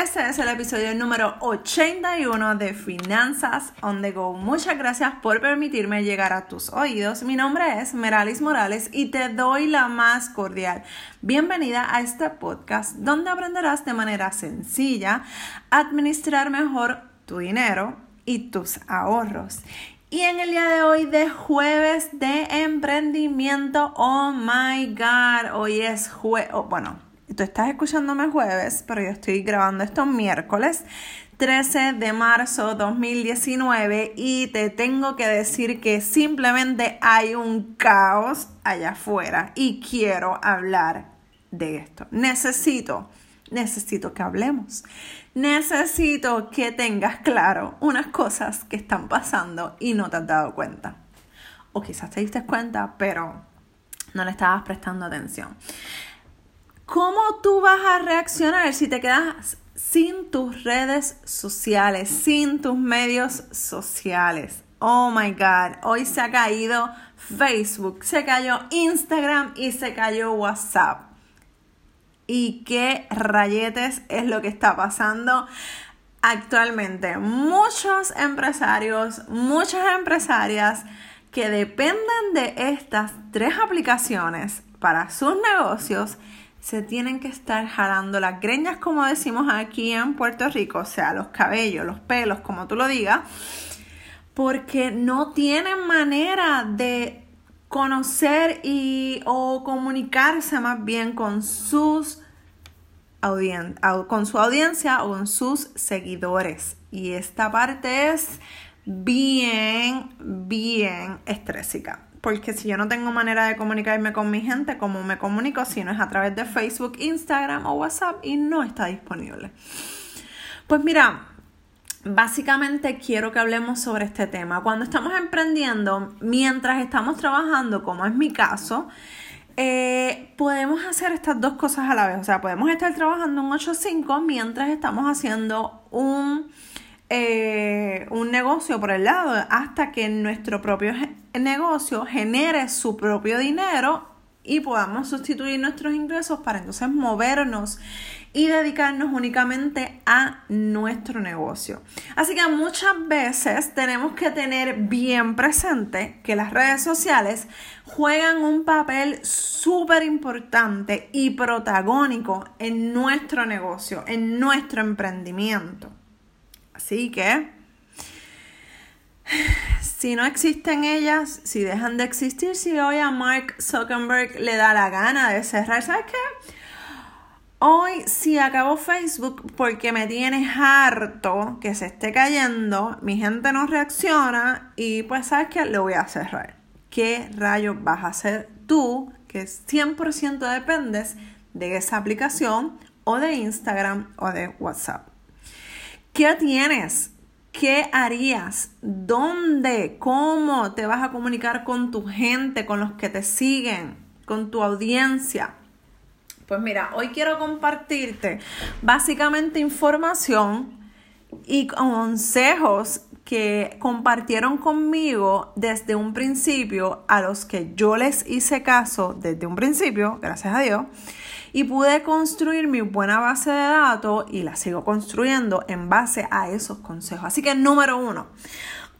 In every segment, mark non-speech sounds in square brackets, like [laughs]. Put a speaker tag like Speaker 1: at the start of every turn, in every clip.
Speaker 1: Este es el episodio número 81 de Finanzas on the Go. Muchas gracias por permitirme llegar a tus oídos. Mi nombre es Meralis Morales y te doy la más cordial bienvenida a este podcast donde aprenderás de manera sencilla a administrar mejor tu dinero y tus ahorros. Y en el día de hoy de jueves de emprendimiento, oh my god, hoy es jueves, oh, bueno, tú estás escuchándome jueves, pero yo estoy grabando esto miércoles 13 de marzo 2019 y te tengo que decir que simplemente hay un caos allá afuera y quiero hablar de esto. Necesito, necesito que hablemos. Necesito que tengas claro unas cosas que están pasando y no te has dado cuenta. O quizás te diste cuenta, pero no le estabas prestando atención. ¿Cómo tú vas a reaccionar si te quedas sin tus redes sociales, sin tus medios sociales? Oh my God, hoy se ha caído Facebook, se cayó Instagram y se cayó WhatsApp. ¿Y qué rayetes es lo que está pasando? Actualmente muchos empresarios, muchas empresarias que dependen de estas tres aplicaciones para sus negocios se tienen que estar jalando las greñas, como decimos aquí en Puerto Rico, o sea, los cabellos, los pelos, como tú lo digas, porque no tienen manera de conocer y o comunicarse más bien con sus con su audiencia o con sus seguidores. Y esta parte es bien, bien estrésica porque si yo no tengo manera de comunicarme con mi gente, ¿cómo me comunico si no es a través de Facebook, Instagram o WhatsApp y no está disponible? Pues mira, básicamente quiero que hablemos sobre este tema. Cuando estamos emprendiendo, mientras estamos trabajando, como es mi caso, eh, podemos hacer estas dos cosas a la vez. O sea, podemos estar trabajando un 8-5 mientras estamos haciendo un eh, un negocio por el lado hasta que nuestro propio negocio genere su propio dinero y podamos sustituir nuestros ingresos para entonces movernos y dedicarnos únicamente a nuestro negocio. Así que muchas veces tenemos que tener bien presente que las redes sociales juegan un papel súper importante y protagónico en nuestro negocio, en nuestro emprendimiento. Así que, si no existen ellas, si dejan de existir, si hoy a Mark Zuckerberg le da la gana de cerrar, ¿sabes qué? Hoy si acabo Facebook porque me tiene harto que se esté cayendo, mi gente no reacciona y pues sabes qué, lo voy a cerrar. ¿Qué rayos vas a hacer tú que 100% dependes de esa aplicación o de Instagram o de WhatsApp? ¿Qué tienes? ¿Qué harías? ¿Dónde? ¿Cómo te vas a comunicar con tu gente, con los que te siguen, con tu audiencia? Pues mira, hoy quiero compartirte básicamente información y consejos que compartieron conmigo desde un principio, a los que yo les hice caso desde un principio, gracias a Dios, y pude construir mi buena base de datos y la sigo construyendo en base a esos consejos. Así que número uno,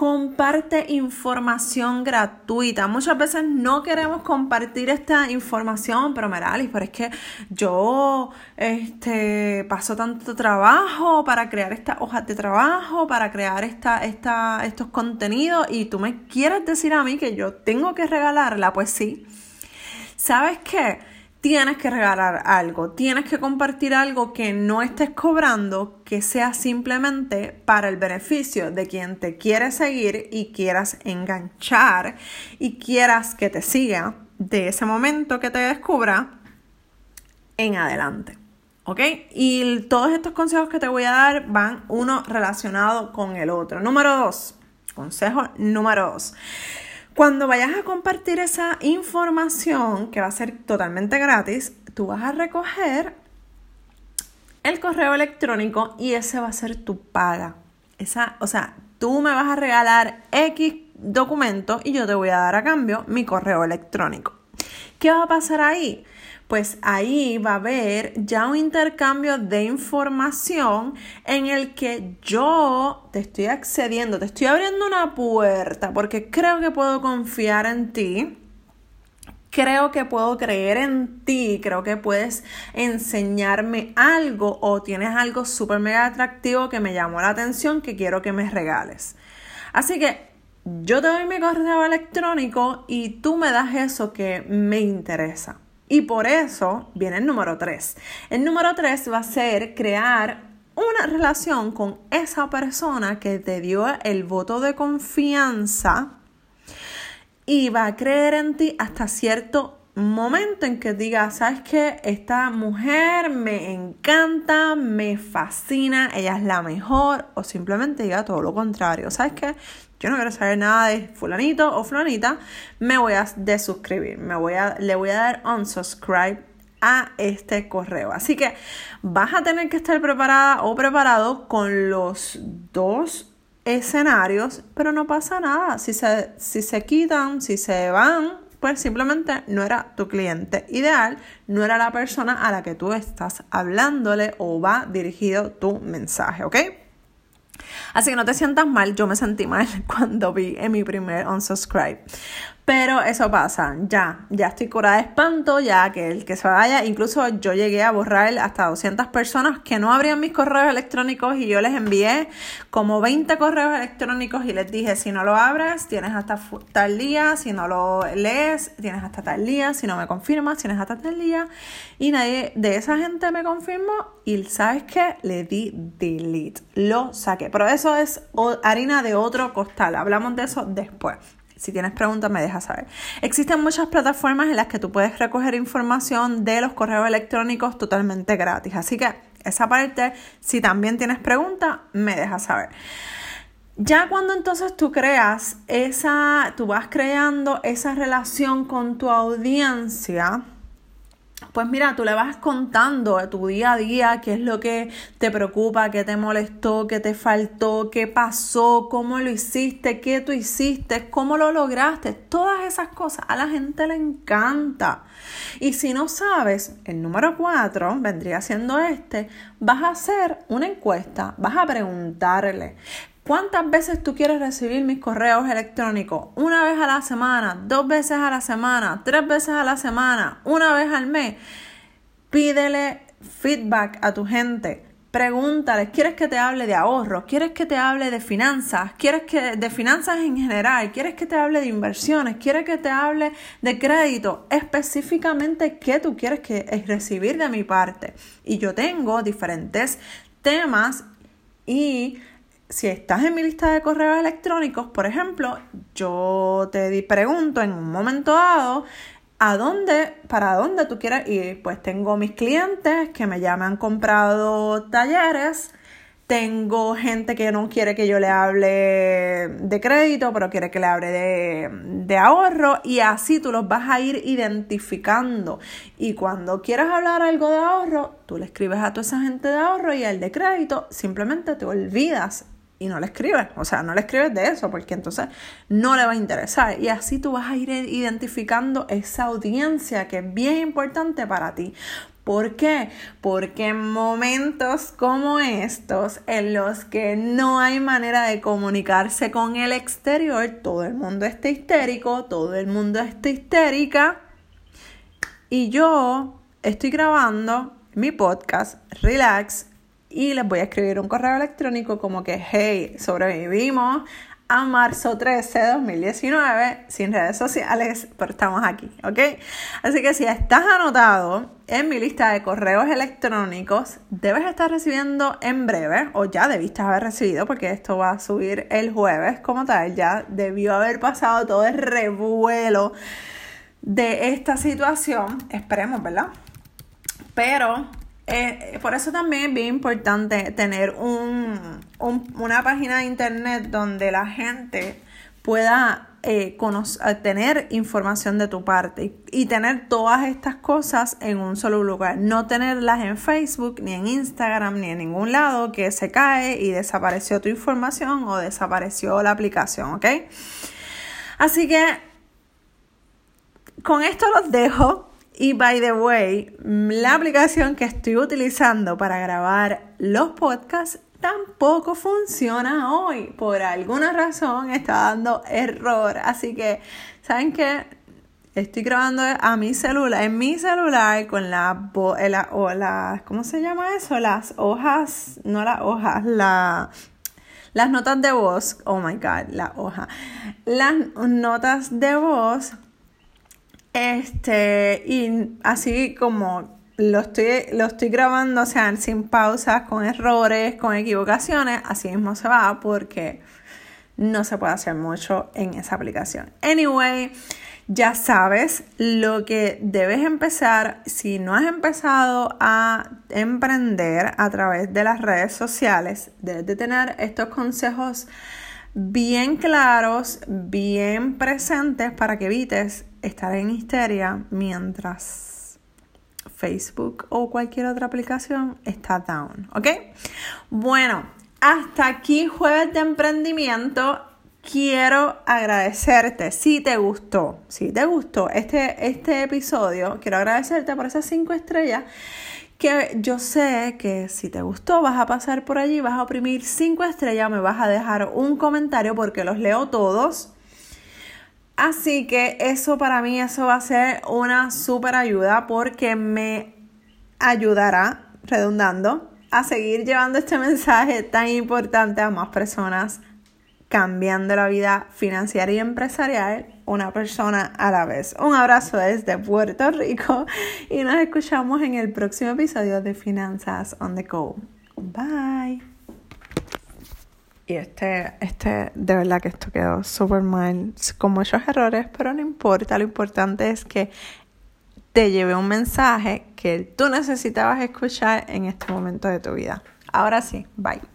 Speaker 1: comparte información gratuita. Muchas veces no queremos compartir esta información, pero Meralis, pero es que yo este, paso tanto trabajo para crear estas hojas de trabajo, para crear esta, esta, estos contenidos y tú me quieres decir a mí que yo tengo que regalarla, pues sí. ¿Sabes qué? Tienes que regalar algo, tienes que compartir algo que no estés cobrando, que sea simplemente para el beneficio de quien te quiere seguir y quieras enganchar y quieras que te siga de ese momento que te descubra en adelante. ¿Ok? Y todos estos consejos que te voy a dar van uno relacionado con el otro. Número dos. Consejo número dos. Cuando vayas a compartir esa información, que va a ser totalmente gratis, tú vas a recoger el correo electrónico y ese va a ser tu paga. Esa, o sea, tú me vas a regalar X documento y yo te voy a dar a cambio mi correo electrónico. ¿Qué va a pasar ahí? pues ahí va a haber ya un intercambio de información en el que yo te estoy accediendo, te estoy abriendo una puerta porque creo que puedo confiar en ti. Creo que puedo creer en ti, creo que puedes enseñarme algo o tienes algo súper mega atractivo que me llamó la atención que quiero que me regales. Así que yo te doy mi correo electrónico y tú me das eso que me interesa. Y por eso viene el número 3. El número 3 va a ser crear una relación con esa persona que te dio el voto de confianza y va a creer en ti hasta cierto momento en que diga, sabes que esta mujer me encanta, me fascina, ella es la mejor, o simplemente diga todo lo contrario, sabes que yo no quiero saber nada de fulanito o fulanita, me voy a desuscribir, me voy a, le voy a dar unsubscribe a este correo. Así que vas a tener que estar preparada o preparado con los dos escenarios, pero no pasa nada. Si se, si se quitan, si se van, pues simplemente no era tu cliente ideal, no era la persona a la que tú estás hablándole o va dirigido tu mensaje, ¿ok? Así que no te sientas mal, yo me sentí mal [laughs] cuando vi en mi primer unsubscribe. Pero eso pasa, ya, ya estoy curada de espanto, ya que el que se vaya, incluso yo llegué a borrar hasta 200 personas que no abrían mis correos electrónicos y yo les envié como 20 correos electrónicos y les dije, si no lo abres, tienes hasta tal día, si no lo lees, tienes hasta tal día, si no me confirmas, tienes hasta tal día. Y nadie de esa gente me confirmó y ¿sabes qué? Le di delete, lo saqué. Pero eso es harina de otro costal, hablamos de eso después. Si tienes preguntas, me dejas saber. Existen muchas plataformas en las que tú puedes recoger información de los correos electrónicos totalmente gratis. Así que esa parte, si también tienes preguntas, me dejas saber. Ya cuando entonces tú creas esa, tú vas creando esa relación con tu audiencia, pues mira, tú le vas contando a tu día a día qué es lo que te preocupa, qué te molestó, qué te faltó, qué pasó, cómo lo hiciste, qué tú hiciste, cómo lo lograste. Todas esas cosas a la gente le encanta. Y si no sabes, el número cuatro vendría siendo este, vas a hacer una encuesta, vas a preguntarle, ¿Cuántas veces tú quieres recibir mis correos electrónicos? ¿Una vez a la semana? ¿Dos veces a la semana? ¿Tres veces a la semana? ¿Una vez al mes? Pídele feedback a tu gente. Pregúntales, ¿quieres que te hable de ahorro? ¿Quieres que te hable de finanzas? ¿Quieres que de finanzas en general? ¿Quieres que te hable de inversiones? ¿Quieres que te hable de crédito? Específicamente, ¿qué tú quieres que recibir de mi parte? Y yo tengo diferentes temas y si estás en mi lista de correos electrónicos, por ejemplo, yo te pregunto en un momento dado a dónde, para dónde tú quieres ir. Pues tengo mis clientes que me llaman han comprado talleres. Tengo gente que no quiere que yo le hable de crédito, pero quiere que le hable de, de, ahorro y así tú los vas a ir identificando. Y cuando quieras hablar algo de ahorro, tú le escribes a toda esa gente de ahorro y al de crédito simplemente te olvidas y no le escribes, o sea, no le escribes de eso porque entonces no le va a interesar y así tú vas a ir identificando esa audiencia que es bien importante para ti. ¿Por qué? Porque en momentos como estos, en los que no hay manera de comunicarse con el exterior, todo el mundo está histérico, todo el mundo está histérica, y yo estoy grabando mi podcast, Relax, y les voy a escribir un correo electrónico como que, hey, sobrevivimos a marzo 13 de 2019 sin redes sociales, pero estamos aquí, ¿ok? Así que si estás anotado en mi lista de correos electrónicos, debes estar recibiendo en breve, o ya debiste haber recibido, porque esto va a subir el jueves como tal, ya debió haber pasado todo el revuelo de esta situación, esperemos, ¿verdad? Pero eh, por eso también es bien importante tener un, una página de internet donde la gente pueda eh, eh, tener información de tu parte y, tener todas estas cosas en un solo lugar. No tenerlas en Facebook, ni en Instagram, ni en ningún lado que se cae y desapareció tu información o desapareció la aplicación, ¿ok? Así que con esto los dejo Y by the way, la aplicación que estoy utilizando para grabar los podcasts tampoco funciona hoy. Por alguna razón está dando error. Así que, ¿saben qué? Estoy grabando a mi celular, en mi celular con la, la, o la, ¿cómo se llama eso? Las hojas, no las hojas, la, las notas de voz, oh my god, la hoja, las notas de voz, este, y así como lo estoy, lo estoy grabando, o sea, sin pausas, con errores, con equivocaciones, así mismo se va porque no se puede hacer mucho en esa aplicación. Anyway, ya sabes lo que debes empezar si no has empezado a emprender a través de las redes sociales. Debes de tener estos consejos bien claros, bien presentes para que evites estar en histeria mientras Facebook o cualquier otra aplicación está down, ¿ok? Bueno, hasta aquí jueves de emprendimiento quiero agradecerte si te gustó, si te gustó este, este episodio, quiero agradecerte por esas cinco estrellas que yo sé que si te gustó vas a pasar por allí, vas a oprimir cinco estrellas, me vas a dejar un comentario porque los leo todos. Así que eso para mí, eso va a ser una súper ayuda porque me ayudará, redundando, a seguir llevando este mensaje tan importante a más personas cambiando la vida financiera y empresarial una persona a la vez. Un abrazo desde Puerto Rico y nos escuchamos en el próximo episodio de Finanzas on the Go. Bye. Y este, este, de verdad que esto quedó super mal, con muchos errores, pero no importa, lo importante es que te lleve un mensaje que tú necesitabas escuchar en este momento de tu vida. Ahora sí, bye.